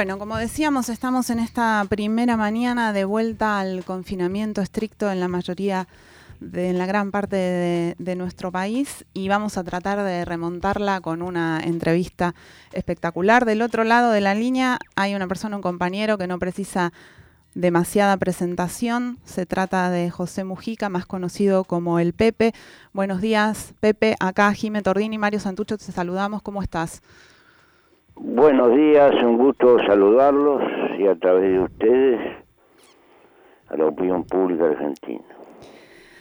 Bueno, como decíamos, estamos en esta primera mañana de vuelta al confinamiento estricto en la mayoría de en la gran parte de, nuestro país y vamos a tratar de remontarla con una entrevista espectacular. Del otro lado de la línea hay una persona, un compañero que no precisa demasiada presentación. Se trata de José Mujica, más conocido como el Pepe. Buenos días, Pepe. Acá Jimé Tordini y Mario Santucho te saludamos. ¿Cómo estás? Buenos días, un gusto saludarlos y a través de ustedes a la opinión pública argentina.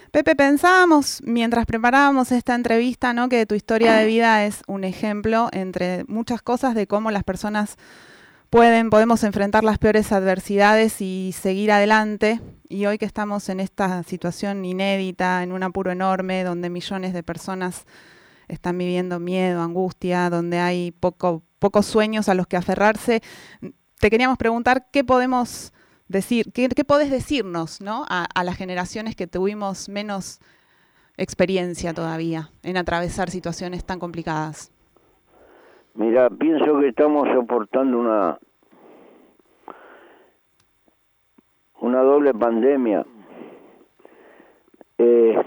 Pepe, pensábamos mientras preparábamos esta entrevista, ¿no? Que tu historia de vida es un ejemplo entre muchas cosas de cómo las personas pueden, podemos enfrentar las peores adversidades y seguir adelante. Y hoy que estamos en esta situación inédita, en un apuro enorme, donde millones de personas están viviendo miedo, angustia, donde hay poco, pocos sueños a los que aferrarse, te queríamos preguntar qué podemos decir, qué, qué podés decirnos ¿no? a, las generaciones que tuvimos menos experiencia todavía en atravesar situaciones tan complicadas. Mira, pienso que estamos soportando una una doble pandemia. Eh,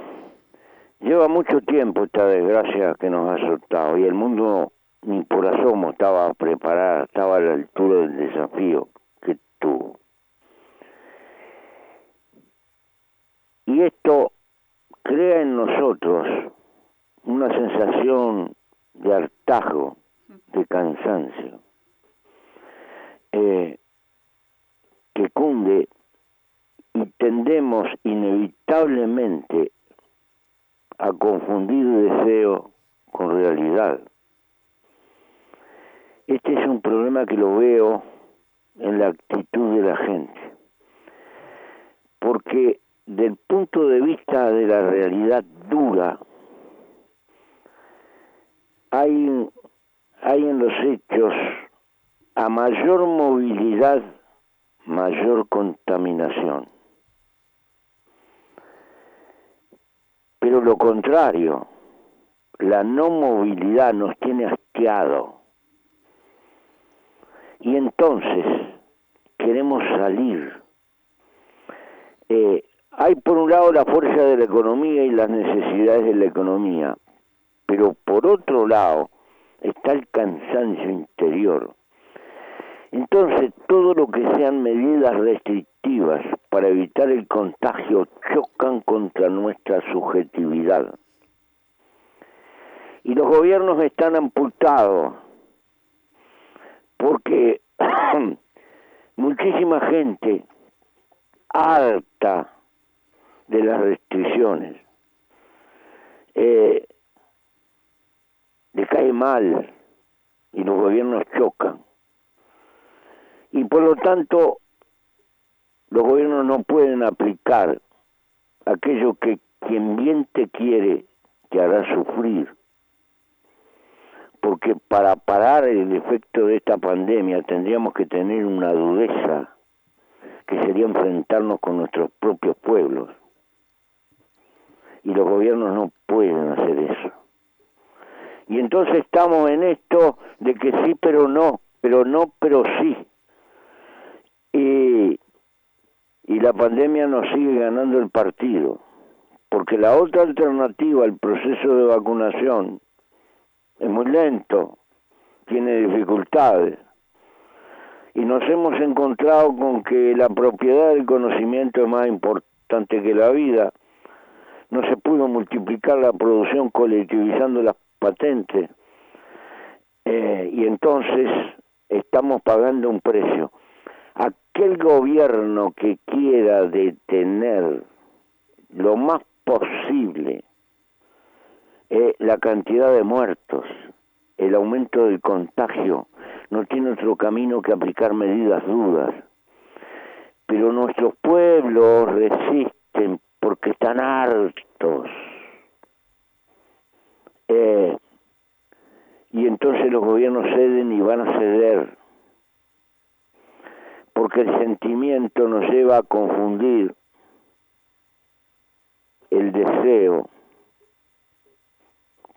lleva mucho tiempo esta desgracia que nos ha soltado y el mundo ni por asomo estaba preparado, estaba a la altura del desafío que tuvo. Y esto crea en nosotros una sensación de hartazgo de cansancio eh, que cunde y tendemos inevitablemente a confundir deseo con realidad. Este es un problema que lo veo en la actitud de la gente, porque del punto de vista de la realidad dura, hay hay en los hechos a mayor movilidad, mayor contaminación. Pero lo contrario, la no movilidad nos tiene hastiado. Y entonces queremos salir. Eh, hay por un lado la fuerza de la economía y las necesidades de la economía, pero por otro lado, está el cansancio interior. Entonces, todo lo que sean medidas restrictivas para evitar el contagio chocan contra nuestra subjetividad. Y los gobiernos están amputados porque muchísima gente harta de las restricciones eh, le cae mal y los gobiernos chocan. Y por lo tanto, los gobiernos no pueden aplicar aquello que quien bien te quiere te hará sufrir. Porque para parar el efecto de esta pandemia tendríamos que tener una dureza que sería enfrentarnos con nuestros propios pueblos. Y los gobiernos no pueden hacer eso. Y entonces estamos en esto de que sí, pero no, pero no, pero sí. Y, y la pandemia nos sigue ganando el partido, porque la otra alternativa al proceso de vacunación es muy lento, tiene dificultades. Y nos hemos encontrado con que la propiedad del conocimiento es más importante que la vida. No se pudo multiplicar la producción colectivizando las patentes. Eh, y entonces estamos pagando un precio. Aquel gobierno que quiera detener lo más posible eh, la cantidad de muertos, el aumento del contagio, no tiene otro camino que aplicar medidas duras. Pero nuestros pueblos resisten porque están hartos. Eh, y entonces los gobiernos ceden y van a ceder. Porque el sentimiento nos lleva a confundir el deseo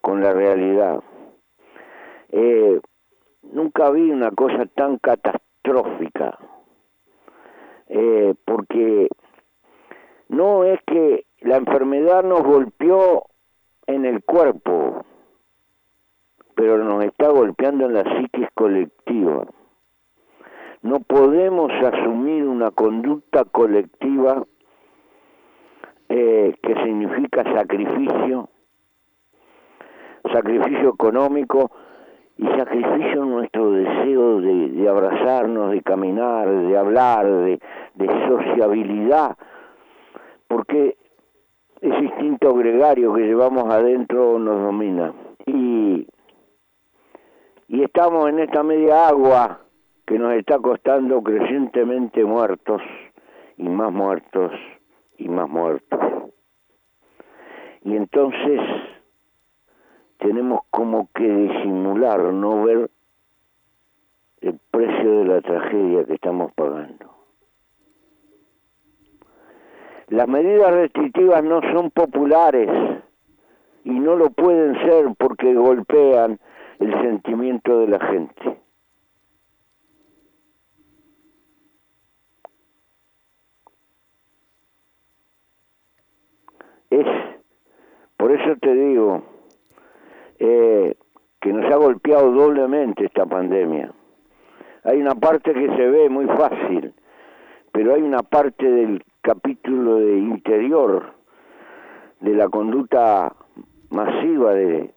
con la realidad. Eh, nunca vi una cosa tan catastrófica, eh, porque no es que la enfermedad nos golpeó en el cuerpo, pero nos está golpeando en la psiquis colectiva. No podemos asumir una conducta colectiva eh, que significa sacrificio, sacrificio económico y sacrificio nuestro deseo de, abrazarnos, de caminar, de hablar, de, sociabilidad, porque ese instinto gregario que llevamos adentro nos domina. Y, y estamos en esta media agua que nos está costando crecientemente muertos y más muertos y más muertos. Y entonces tenemos como que disimular, no ver el precio de la tragedia que estamos pagando. Las medidas restrictivas no son populares y no lo pueden ser porque golpean el sentimiento de la gente. Es, por eso te digo, eh, que nos ha golpeado doblemente esta pandemia. Hay una parte que se ve muy fácil, pero hay una parte del capítulo de interior de la conducta masiva de,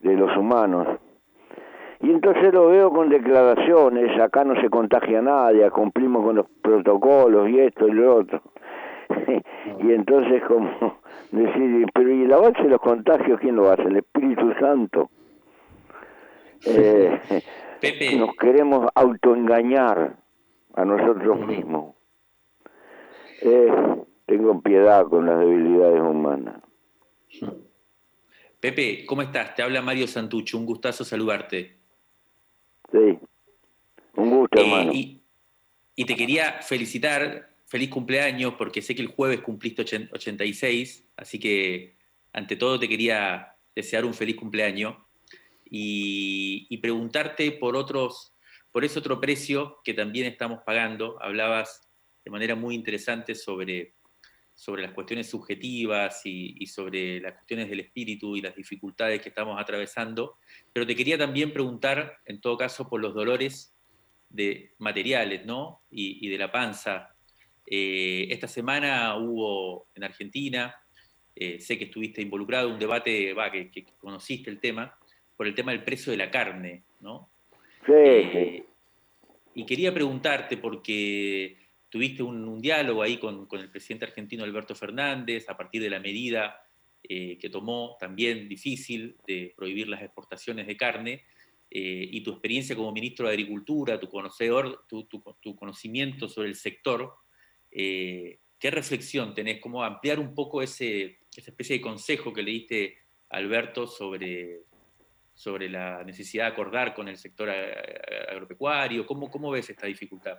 de los humanos. Y entonces lo veo con declaraciones, acá no se contagia nadie, cumplimos con los protocolos y esto y lo otro. y entonces como decir, pero ¿y el avance de los contagios quién lo hace? El Espíritu Santo. Eh, Nos queremos autoengañar a nosotros mismos. Eh, tengo piedad con las debilidades humanas. Pepe, ¿cómo estás? Te habla Mario Santucho, un gustazo saludarte. Sí, un gusto, eh, hermano. y te quería felicitar feliz cumpleaños, porque sé que el jueves cumpliste 86, así que ante todo te quería desear un feliz cumpleaños y, preguntarte por otros, por ese otro precio que también estamos pagando. Hablabas de manera muy interesante sobre, sobre las cuestiones subjetivas y, y, sobre las cuestiones del espíritu y las dificultades que estamos atravesando, pero te quería también preguntar, en todo caso, por los dolores de materiales, ¿no? Y, y de la panza, eh, esta semana hubo en Argentina, eh, sé que estuviste involucrado en un debate, va, que, conociste el tema, por el tema del precio de la carne, ¿no? Sí, eh, Y quería preguntarte, porque tuviste un, diálogo ahí con, el presidente argentino Alberto Fernández a partir de la medida que tomó, también difícil, de prohibir las exportaciones de carne, y tu experiencia como ministro de Agricultura, tu, conocedor, tu, tu conocimiento sobre el sector, eh, ¿Qué reflexión tenés? ¿Cómo ampliar un poco ese, esa especie de consejo que le diste Alberto sobre, sobre la necesidad de acordar con el sector agropecuario. ¿Cómo, cómo ves esta dificultad?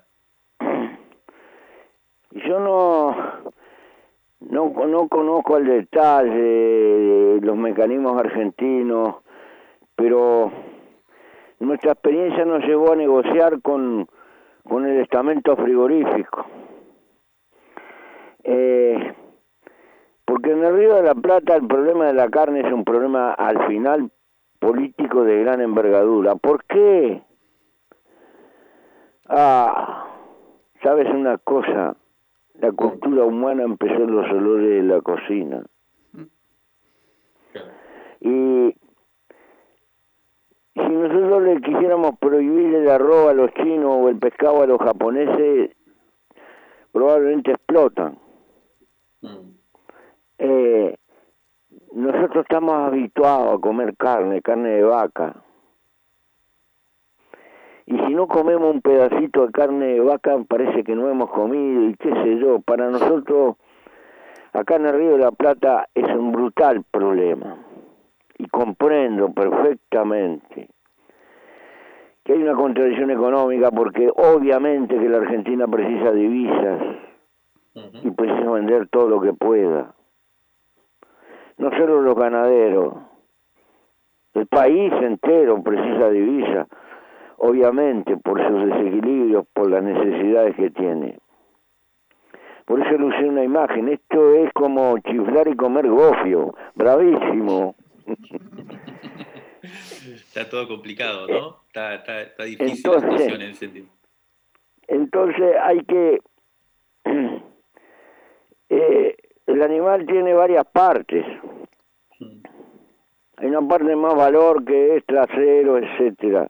Yo no, no, no conozco el detalle los mecanismos argentinos, pero nuestra experiencia nos llevó a negociar con, con el estamento frigorífico. Eh, porque en el Río de la Plata el problema de la carne es un problema al final político de gran envergadura. ¿Por qué? Ah, ¿sabes una cosa? La cultura humana empezó en los olores de la cocina. Y si nosotros le quisiéramos prohibir el arroz a los chinos o el pescado a los japoneses, probablemente explotan. Eh, nosotros estamos habituados a comer carne, carne de vaca. Y si no comemos un pedacito de carne de vaca, parece que no hemos comido y qué sé yo. Para nosotros, acá en el Río de la Plata, es un brutal problema. Y comprendo perfectamente que hay una contradicción económica porque obviamente que la Argentina precisa divisas y precisa vender todo lo que pueda no solo los ganaderos, el país entero precisa divisa, obviamente por sus desequilibrios, por las necesidades que tiene. Por eso le usé una imagen, esto es como chiflar y comer gofio, bravísimo. Está todo complicado, ¿no? Está, está, difícil la situación en ese sentido. Entonces hay que... Eh, el animal tiene varias partes. Hay una parte más valor que es trasero, etcétera.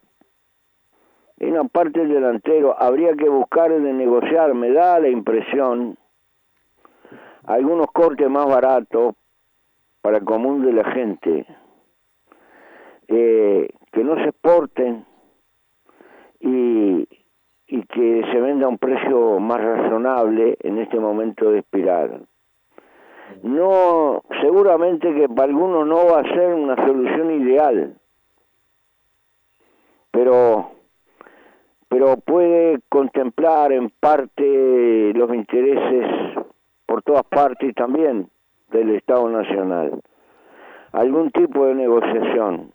Hay una parte delantero. Habría que buscar de negociar, me da la impresión, algunos cortes más baratos para el común de la gente, eh, que no se exporten y, y que se venda a un precio más razonable en este momento de espiral no, seguramente que para algunos no va a ser una solución ideal, pero, pero puede contemplar en parte los intereses por todas partes también del Estado Nacional, algún tipo de negociación.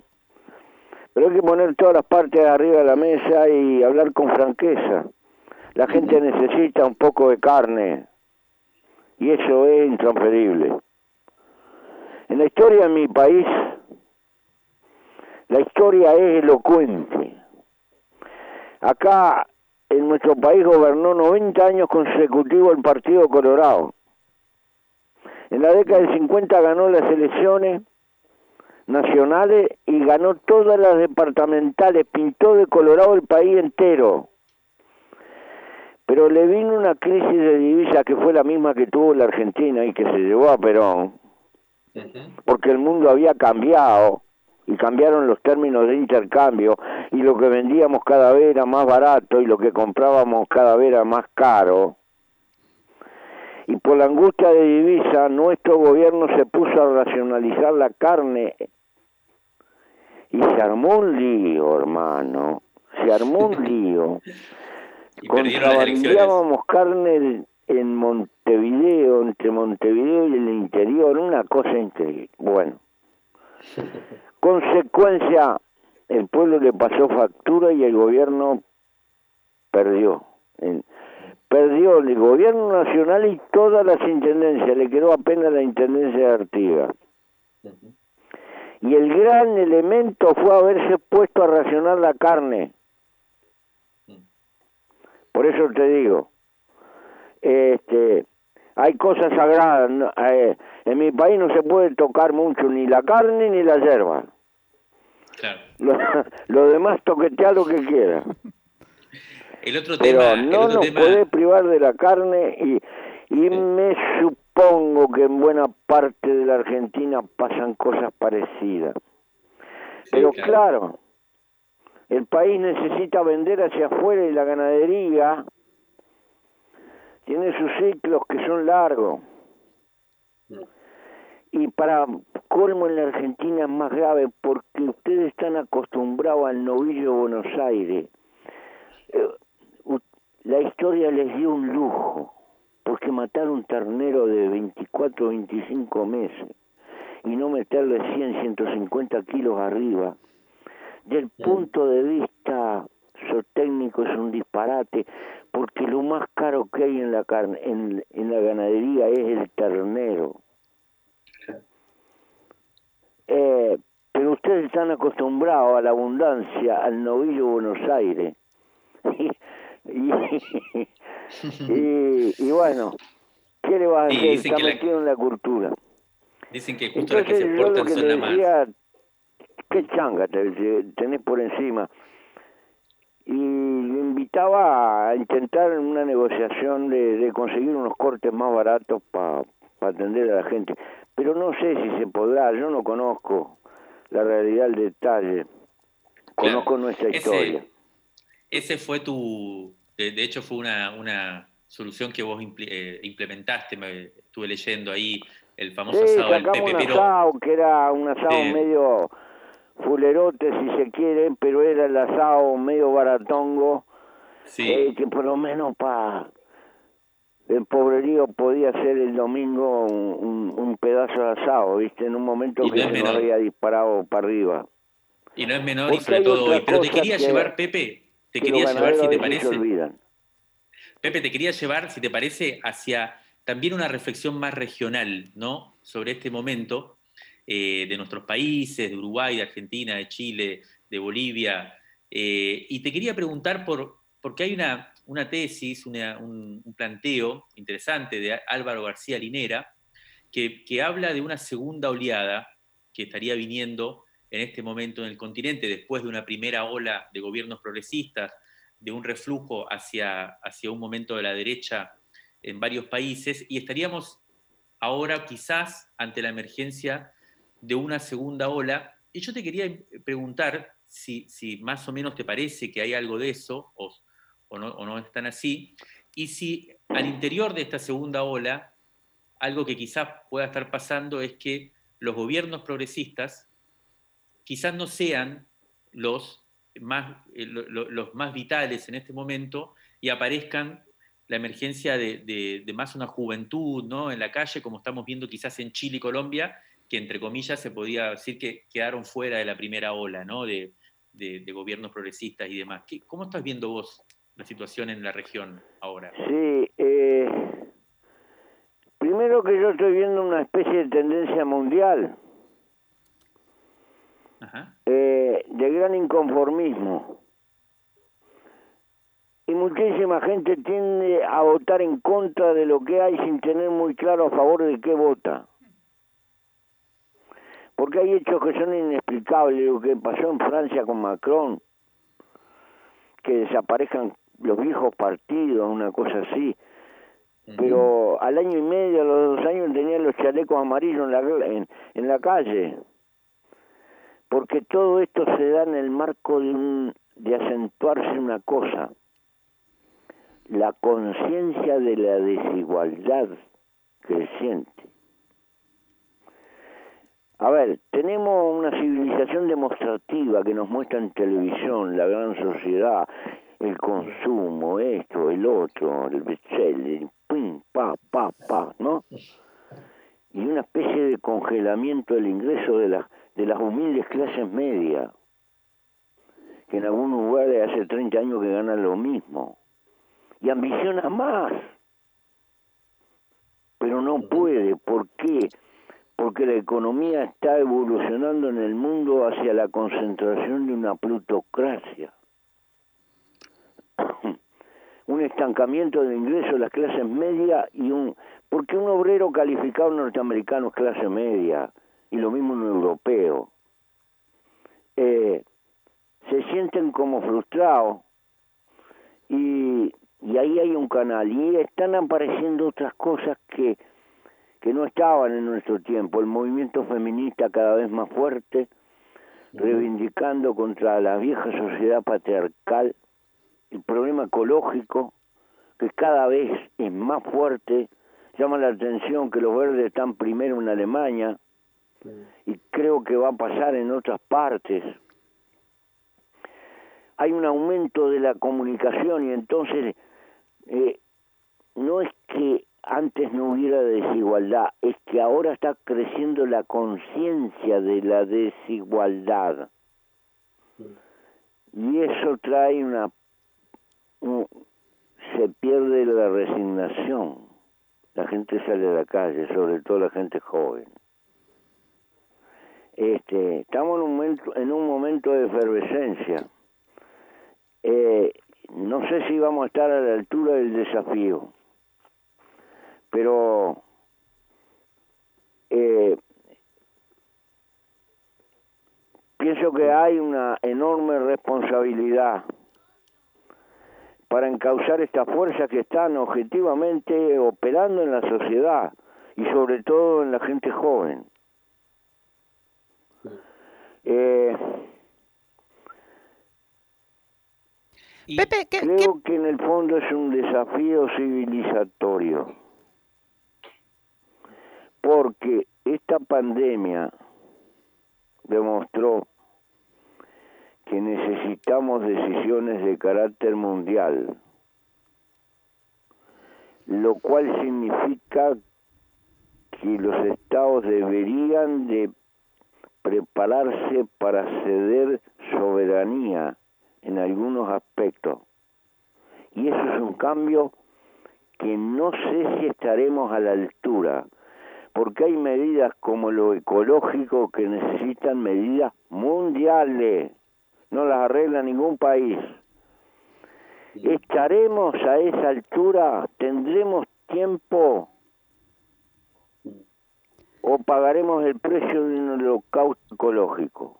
Pero hay que poner todas las partes arriba de la mesa y hablar con franqueza. La gente necesita un poco de carne, y eso es intransferible. En la historia de mi país, la historia es elocuente. Acá en nuestro país gobernó 90 años consecutivos el Partido Colorado. En la década del 50 ganó las elecciones nacionales y ganó todas las departamentales, pintó de Colorado el país entero. Pero le vino una crisis de divisa que fue la misma que tuvo la Argentina y que se llevó a Perón, porque el mundo había cambiado y cambiaron los términos de intercambio y lo que vendíamos cada vez era más barato y lo que comprábamos cada vez era más caro. Y por la angustia de divisa, nuestro gobierno se puso a racionalizar la carne y se armó un lío, hermano, se armó un lío. Contrabandeábamos carne en Montevideo, entre Montevideo y el interior, una cosa increíble. Bueno, consecuencia, el pueblo le pasó factura y el gobierno perdió. perdió el gobierno nacional y todas las intendencias, le quedó apenas la intendencia de Artigas. Y el gran elemento fue haberse puesto a racionar la carne por eso te digo, este, hay cosas sagradas. Eh, en mi país no se puede tocar mucho ni la carne ni la hierba. Lo, demás toquetea lo que quiera. El otro Pero no nos puede privar de la carne y, y me supongo que en buena parte de la Argentina pasan cosas parecidas. Pero claro el país necesita vender hacia afuera y la ganadería tiene sus ciclos que son largos. Y para colmo en la Argentina es más grave porque ustedes están acostumbrados al novillo Buenos Aires. Eh, la historia les dio un lujo, porque matar un ternero de 24 o 25 meses y no meterle 100, 150 kilos arriba, del punto de vista técnico es un disparate, porque lo más caro que hay en la carne, en, en la ganadería es el ternero. Eh, pero ustedes están acostumbrados a la abundancia, al novillo Buenos Aires. y, bueno, ¿qué le va a hacer? Está metido en la cultura. Dicen que justo las que se portan son la más. ¿Qué changa tenés por encima? y lo invitaba a intentar una negociación de, conseguir unos cortes más baratos para atender a la gente. Pero no sé si se podrá, yo no conozco la realidad del detalle, conozco nuestra historia. Ese fue tu, de, hecho fue una, una solución que vos eh, implementaste, me estuve leyendo ahí el famoso asado del Pepe, un asado que era un asado medio fulerote si se quieren, pero era el asado medio baratongo, eh, que por lo menos para el pobrerío podía ser el domingo un, pedazo de asado, ¿viste? En un momento que se nos había disparado para arriba. Y no es menor y sobre todo hoy. Pero te quería llevar, Pepe, te quería llevar, si te parece. Pepe, te quería llevar, si te parece, hacia también una reflexión más regional, ¿no? Sobre este momento eh, de nuestros países, de Uruguay, de Argentina, de Chile, de Bolivia. Eh, y te quería preguntar por, porque hay una, una tesis, un, planteo interesante de Álvaro García Linera, que, que habla de una segunda oleada que estaría viniendo en este momento en el continente, después de una primera ola de gobiernos progresistas, de un reflujo hacia, hacia un momento de la derecha en varios países, y estaríamos ahora quizás ante la emergencia de una segunda ola. Y yo te quería preguntar si, si más o menos te parece que hay algo de eso o, o, no, o no es tan así, y si al interior de esta segunda ola, algo que quizás pueda estar pasando es que los gobiernos progresistas quizás no sean los más, eh, los más vitales en este momento y aparezcan la emergencia de, de, de, más una juventud ¿no? en la calle, como estamos viendo quizás en Chile y Colombia, que entre comillas se podía decir que quedaron fuera de la primera ola ¿no? de, gobiernos progresistas y demás. ¿Cómo estás viendo vos la situación en la región ahora? Sí, eh, primero que yo estoy viendo una especie de tendencia mundial eh, de gran inconformismo. Y muchísima gente tiende a votar en contra de lo que hay sin tener muy claro a favor de qué vota porque hay hechos que son inexplicables, lo que pasó en Francia con Macron, que desaparezcan los viejos partidos, una cosa así. Pero al año y medio, a los dos años, tenían los chalecos amarillos en la, en, la calle. Porque todo esto se da en el marco de, un, de acentuarse una cosa, la conciencia de la desigualdad creciente. A ver, tenemos una civilización demostrativa que nos muestra en televisión, la gran sociedad, el consumo, esto, el otro, el bestseller, pim, pa, pa, pa, ¿no? Y una especie de congelamiento del ingreso de, las de las humildes clases medias, que en algunos lugares hace 30 años que ganan lo mismo, y ambiciona más, pero no puede, ¿por qué? porque la economía está evolucionando en el mundo hacia la concentración de una plutocracia. un estancamiento de ingresos de las clases medias y un... Porque un obrero calificado norteamericano es clase media y lo mismo un europeo. Eh, se sienten como frustrados y, y ahí hay un canal y están apareciendo otras cosas que que no estaban en nuestro tiempo, el movimiento feminista cada vez más fuerte, reivindicando contra la vieja sociedad patriarcal, el problema ecológico, que cada vez es más fuerte, llama la atención que los verdes están primero en Alemania, y creo que va a pasar en otras partes. Hay un aumento de la comunicación y entonces eh, no es que antes no hubiera desigualdad, es que ahora está creciendo la conciencia de la desigualdad. Y eso trae una... se pierde la resignación. La gente sale a la calle, sobre todo la gente joven. Este, estamos en un momento, en un momento de efervescencia. Eh, no sé si vamos a estar a la altura del desafío, pero eh, pienso que hay una enorme responsabilidad para encauzar estas fuerzas que están objetivamente operando en la sociedad y sobre todo en la gente joven. Eh, Pepe, creo que en el fondo es un desafío civilizatorio, porque esta pandemia demostró que necesitamos decisiones de carácter mundial, lo cual significa que los estados deberían de prepararse para ceder soberanía en algunos aspectos. Y eso es un cambio que no sé si estaremos a la altura, porque hay medidas como lo ecológico que necesitan medidas mundiales, no las arregla ningún país. ¿Estaremos a esa altura? ¿Tendremos tiempo? ¿O pagaremos el precio de un holocausto ecológico?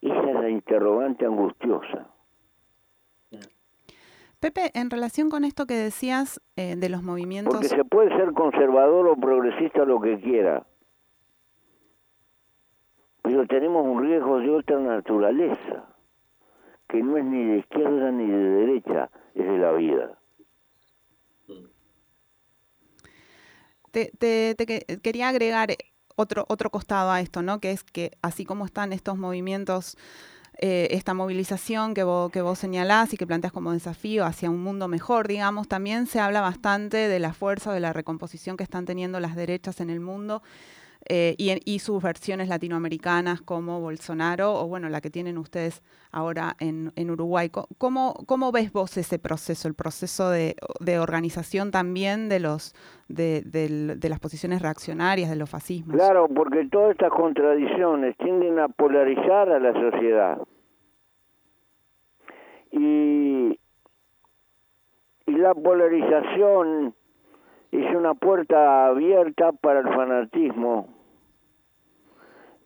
Esa es la interrogante angustiosa. Pepe, en relación con esto que decías eh, de los movimientos... Porque se puede ser conservador o progresista lo que quiera, pero tenemos un riesgo de otra naturaleza, que no es ni de izquierda ni de derecha, es de la vida. Te, te, te quería agregar otro, otro costado a esto, ¿no? Que es que así como están estos movimientos, eh, esta movilización que vos, que vos señalás y que planteas como desafío hacia un mundo mejor, digamos, también se habla bastante de la fuerza, de la recomposición que están teniendo las derechas en el mundo. Eh, y, sus versiones latinoamericanas como Bolsonaro o bueno, la que tienen ustedes ahora en, Uruguay. ¿Cómo, ¿Cómo, ves vos ese proceso, el proceso de, organización también de, los, de, de, las posiciones reaccionarias, de los fascismos? Claro, porque todas estas contradicciones tienden a polarizar a la sociedad. Y, y la polarización es una puerta abierta para el fanatismo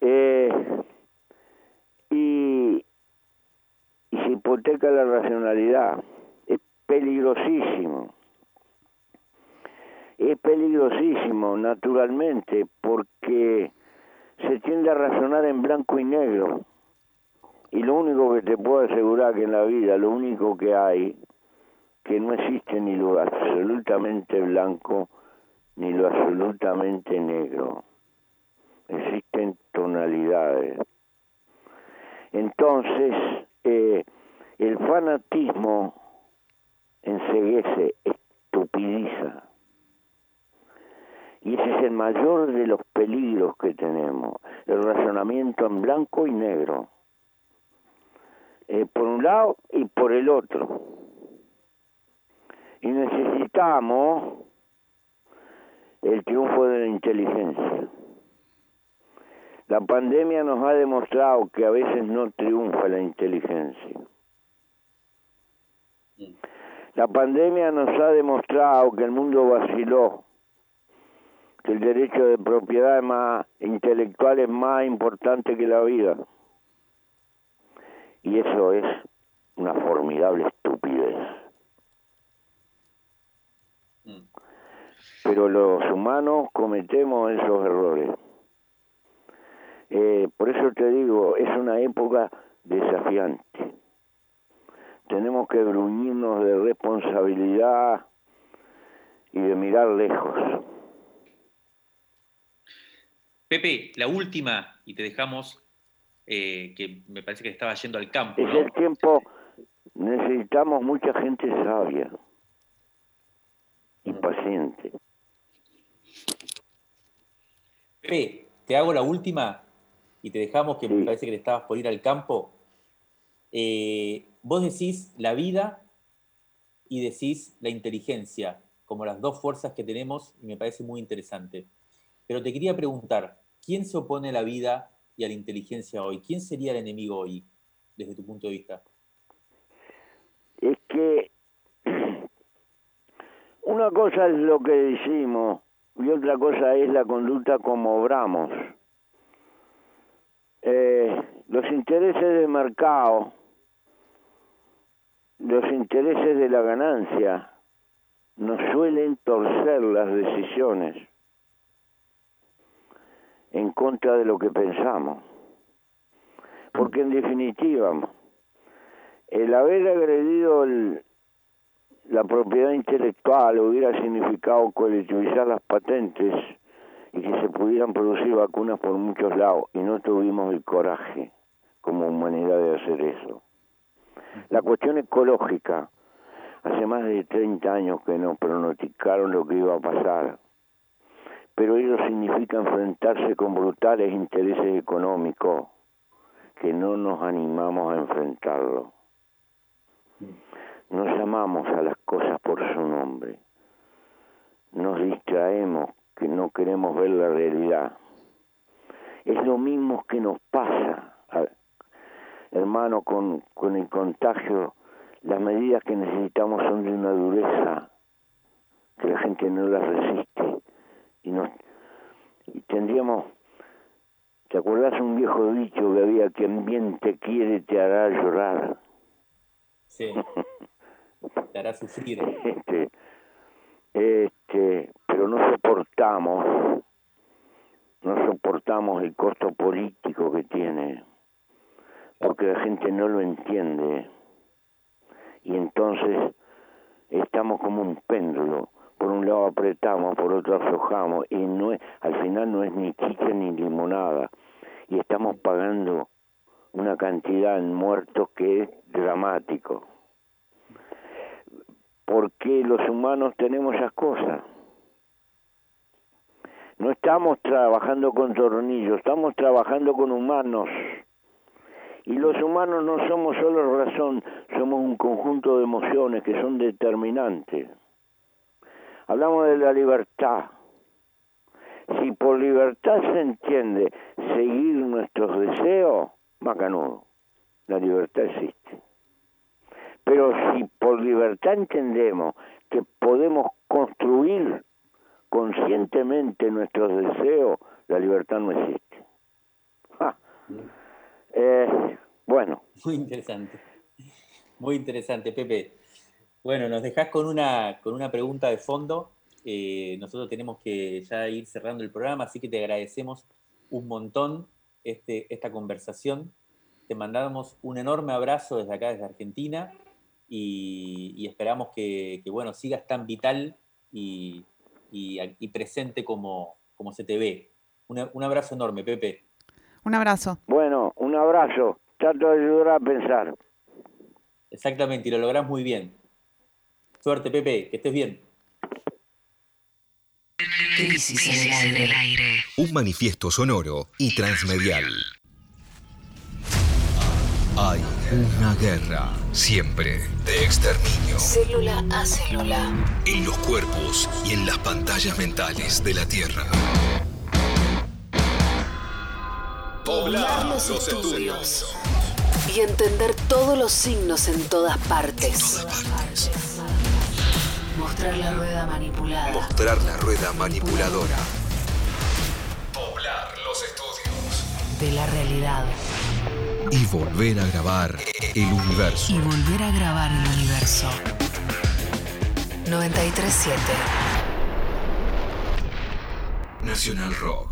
eh, y, y se hipoteca la racionalidad. Es peligrosísimo. Es peligrosísimo, naturalmente, porque se tiende a razonar en blanco y negro. Y lo único que te puedo asegurar que en la vida, lo único que hay, que no existe ni lo absolutamente blanco ni lo absolutamente negro existen tonalidades. Entonces, eh, el fanatismo enseguece, estupidiza. Y ese es el mayor de los peligros que tenemos, el razonamiento en blanco y negro, eh, por un lado y por el otro. Y necesitamos el triunfo de la inteligencia. La pandemia nos ha demostrado que a veces no triunfa la inteligencia. La pandemia nos ha demostrado que el mundo vaciló, que el derecho de propiedad más intelectual es más importante que la vida. Y eso es una formidable estupidez. Mm. Pero los humanos cometemos esos errores. Eh, por eso te digo, es una época desafiante. Tenemos que gruñirnos de responsabilidad y de mirar lejos. Pepe, la última, y te dejamos, eh, que me parece que estaba yendo al campo. Es el tiempo, necesitamos mucha gente sabia y paciente. Pepe, te hago la última y te dejamos, que me parece que le estabas por ir al campo. Eh, vos decís la vida y decís la inteligencia como las dos fuerzas que tenemos y me parece muy interesante. Pero te quería preguntar, ¿quién se opone a la vida y a la inteligencia hoy? ¿Quién sería el enemigo hoy, desde tu punto de vista? Es que una cosa es lo que decimos y otra cosa es la conducta como obramos. Eh, los intereses del mercado, los intereses de la ganancia, nos suelen torcer las decisiones en contra de lo que pensamos. Porque en definitiva, el haber agredido la propiedad intelectual hubiera significado colectivizar las patentes y que se pudieran producir vacunas por muchos lados y no tuvimos el coraje como humanidad de hacer eso. La cuestión ecológica, hace más de 30 años que nos pronosticaron lo que iba a pasar, pero ello significa enfrentarse con brutales intereses económicos que no nos animamos a enfrentarlo. Nos llamamos a las cosas por su nombre. Nos distraemos que no queremos ver la realidad. Es lo mismo que nos pasa, hermano, con, con el contagio las medidas que necesitamos son de una dureza que la gente no las resiste. Y, nos, y tendríamos, ¿te acordás un viejo dicho que había que quien te quiere te hará llorar? Sí. te hará sufrir. Este, este, pero no soportamos, no soportamos el costo político que tiene, porque la gente no lo entiende y entonces estamos como un péndulo. Por un lado apretamos, por otro aflojamos y no es, al final no es ni chicha ni limonada y estamos pagando una cantidad en muertos que es dramático. Porque los humanos tenemos esas cosas. No estamos trabajando con tornillos, estamos trabajando con humanos. Y los humanos no somos solo razón, somos un conjunto de emociones que son determinantes. Hablamos de la libertad. Si por libertad se entiende seguir nuestros deseos, macanudo, la libertad existe. Pero si por libertad entendemos que podemos construir conscientemente nuestros deseos, la libertad no existe. Eh, bueno. Muy interesante. Muy interesante, Pepe. Bueno, nos dejás con una, con una pregunta de fondo. Eh, nosotros tenemos que ya ir cerrando el programa, así que te agradecemos un montón este, esta conversación. Te mandamos un enorme abrazo desde acá, desde Argentina, y, esperamos que, bueno, sigas tan vital y, presente como, como se te ve. un abrazo enorme, Pepe. Un abrazo. Bueno, un abrazo. Trato de ayudar a pensar. Exactamente, y lo lográs muy bien. Suerte, Pepe, que estés bien. Crisis en el aire. Un manifiesto sonoro y transmedial. Hay una guerra, siempre, de exterminio. Célula a célula. En los cuerpos y en las pantallas mentales de la Tierra. Poblar los, estudios. Y entender todos los signos en todas partes. Mostrar la rueda manipulada. Mostrar la rueda manipuladora. Poblar los estudios. De la realidad. Y volver a grabar el universo. Y volver a grabar el universo. 937. Nacional Rock.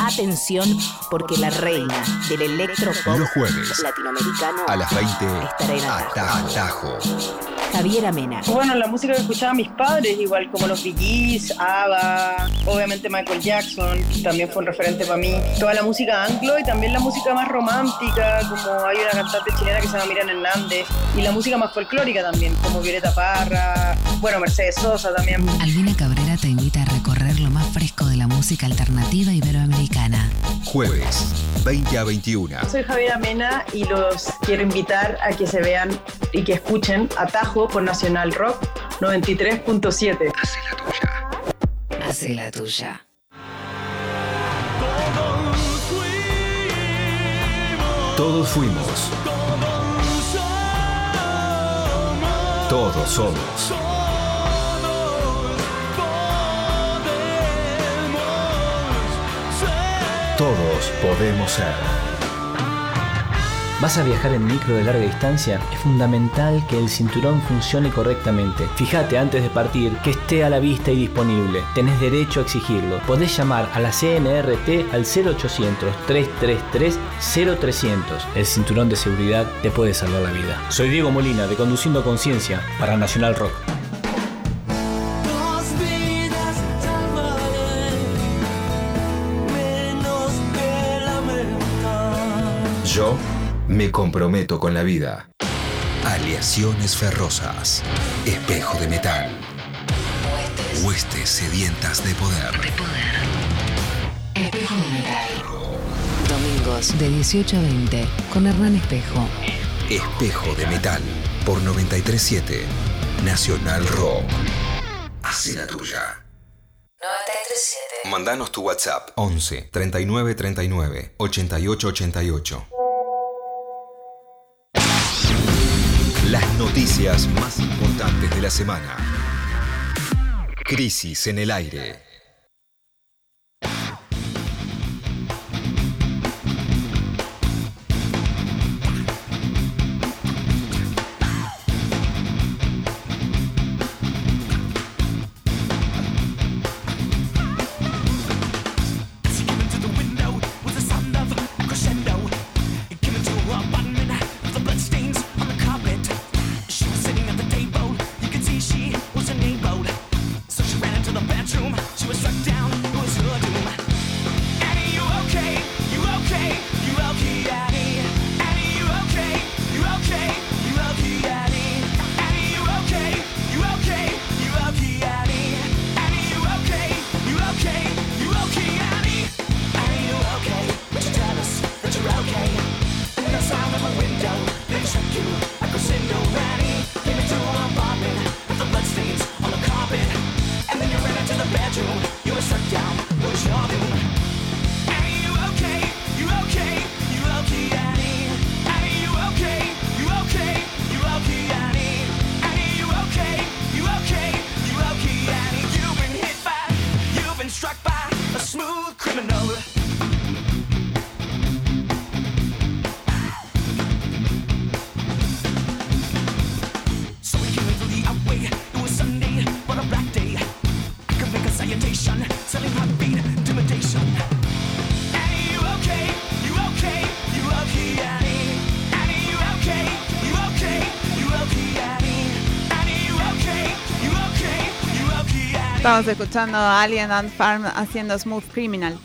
Atención, porque la reina del electropop Los jueves latinoamericano a las 20 estará en Atajo. Atajo. Javier Amena. Bueno, la música que escuchaban mis padres, igual como los Bee ABBA, obviamente Michael Jackson, también fue un referente para mí. Toda la música anglo y también la música más romántica, como hay una cantante chilena que se llama Miriam Hernández, y la música más folclórica también, como Violeta Parra, bueno, Mercedes Sosa también. Albina Cabrera te invita de la música alternativa iberoamericana. Jueves, 20 a 21. Soy Javier Amena y los quiero invitar a que se vean y que escuchen Atajo por Nacional Rock 93.7. Hace la tuya. Todos fuimos. Todos somos. Todos podemos ser. ¿Vas a viajar en micro de larga distancia? Es fundamental que el cinturón funcione correctamente. Fíjate antes de partir que esté a la vista y disponible. Tenés derecho a exigirlo. Podés llamar a la CNRT al 0800-333-0300. El cinturón de seguridad te puede salvar la vida. Soy Diego Molina de Conduciendo Conciencia para Nacional Rock. Me comprometo con la vida. Aleaciones ferrosas. Espejo de metal. Huestes sedientas de poder. Espejo de metal. Domingos de 18 a 20 con Hernán Espejo. Espejo de metal. Por 937 Nacional Rock. Hace la tuya. 937. Mandanos tu WhatsApp 11 39 39 88 88. Noticias más importantes de la semana. Crisis en el aire. Estamos escuchando a Alien and Farm haciendo Smooth Criminal.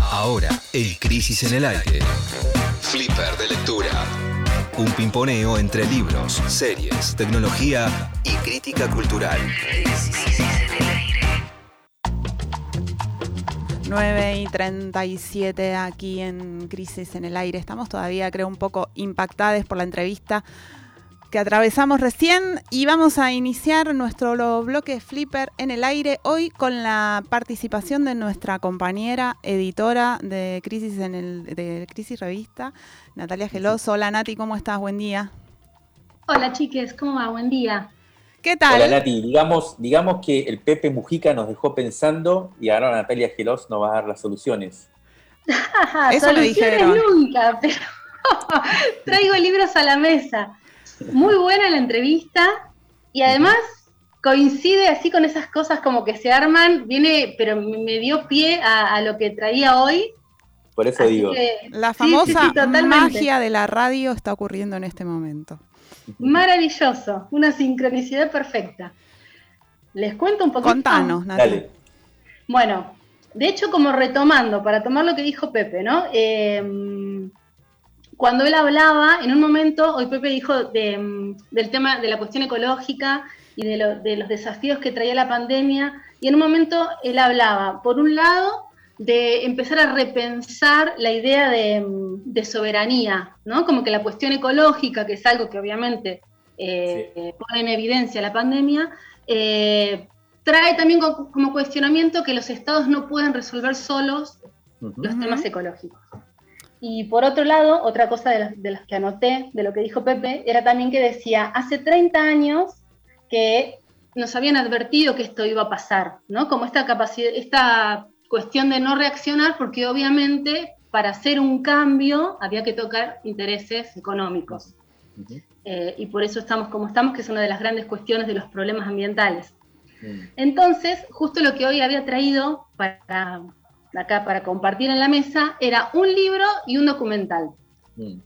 Ahora, el Crisis en el aire. Flipper de lectura. Un pimponeo entre libros, series, tecnología y crítica cultural. 9 y 37 aquí en Crisis en el Aire. Estamos todavía, creo, un poco impactados por la entrevista que atravesamos recién y vamos a iniciar nuestro bloque Flipper en el aire hoy con la participación de nuestra compañera editora de Crisis en el de Crisis Revista, Natalia Geloso. Hola Nati, ¿cómo estás? Buen día. Hola chiques, ¿cómo va? Buen día. ¿Qué tal? Hola Nati, digamos, digamos que el Pepe Mujica nos dejó pensando y ahora Natalia Gelos nos va a dar las soluciones. Eso lo Soluciones dijeron. nunca, pero traigo libros a la mesa. Muy buena la entrevista y además coincide así con esas cosas como que se arman, viene, pero me dio pie a, lo que traía hoy. Por eso digo. la famosa magia de la radio está ocurriendo en este momento. Maravilloso, una sincronicidad perfecta. Les cuento un poquito. Contanos, Natalia. Bueno, de hecho, como retomando, para tomar lo que dijo Pepe, ¿no? Eh, cuando él hablaba, en un momento, hoy Pepe dijo del tema de la cuestión ecológica y de, los desafíos que traía la pandemia, y en un momento él hablaba, por un lado, de empezar a repensar la idea de, soberanía, ¿no? Como que la cuestión ecológica, que es algo que obviamente eh, pone en evidencia la pandemia, eh, trae también como, cuestionamiento que los estados no pueden resolver solos los temas ecológicos. Y por otro lado, otra cosa de las, que anoté de lo que dijo Pepe era también que decía, hace 30 años que nos habían advertido que esto iba a pasar, ¿no? Como esta capacidad, esta cuestión de no reaccionar, porque obviamente para hacer un cambio había que tocar intereses económicos. Eh, y por eso estamos como estamos, que es una de las grandes cuestiones de los problemas ambientales. Entonces, justo lo que hoy había traído para acá para compartir en la mesa, era un libro y un documental. Mm.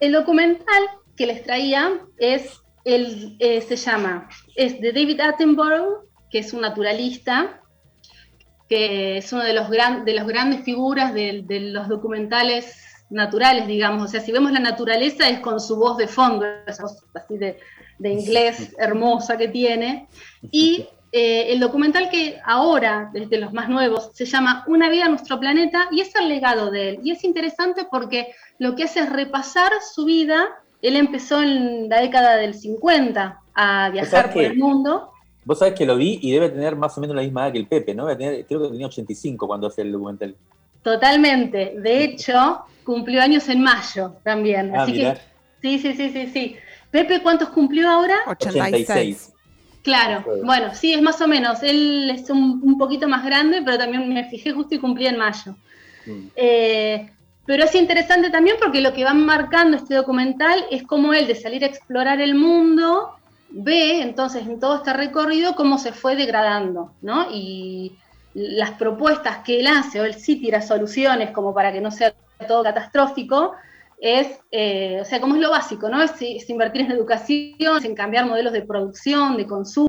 El documental que les traía es el, eh, se llama, es de David Attenborough, que es un naturalista, que es una de los de las grandes figuras de, los documentales naturales, digamos. O sea, si vemos la naturaleza es con su voz de fondo, esa voz así de, de inglés hermosa que tiene. Y eh, el documental que ahora, desde los más nuevos, se llama Una vida a nuestro planeta y es el legado de él. Y es interesante porque lo que hace es repasar su vida. Él empezó en la década del 50 a viajar por el mundo. Vos sabés que lo vi y debe tener más o menos la misma edad que el Pepe, ¿no? creo que tenía 85 cuando hace el documental. Totalmente. De hecho, cumplió años en mayo también. Ah, Así que sí, sí, sí, sí, sí. Pepe, ¿cuántos cumplió ahora? 86. Claro, bueno, sí, es más o menos. Él es un, poquito más grande, pero también me fijé justo y cumplí en mayo. Mm. Eh, pero es interesante también porque lo que va marcando este documental es cómo él, de salir a explorar el mundo, ve entonces en todo este recorrido cómo se fue degradando, ¿no? Y las propuestas que él hace, o él sí tira soluciones como para que no sea todo catastrófico, es, eh, o sea, como es lo básico, ¿no? Es, invertir en educación, en cambiar modelos de producción, de consumo.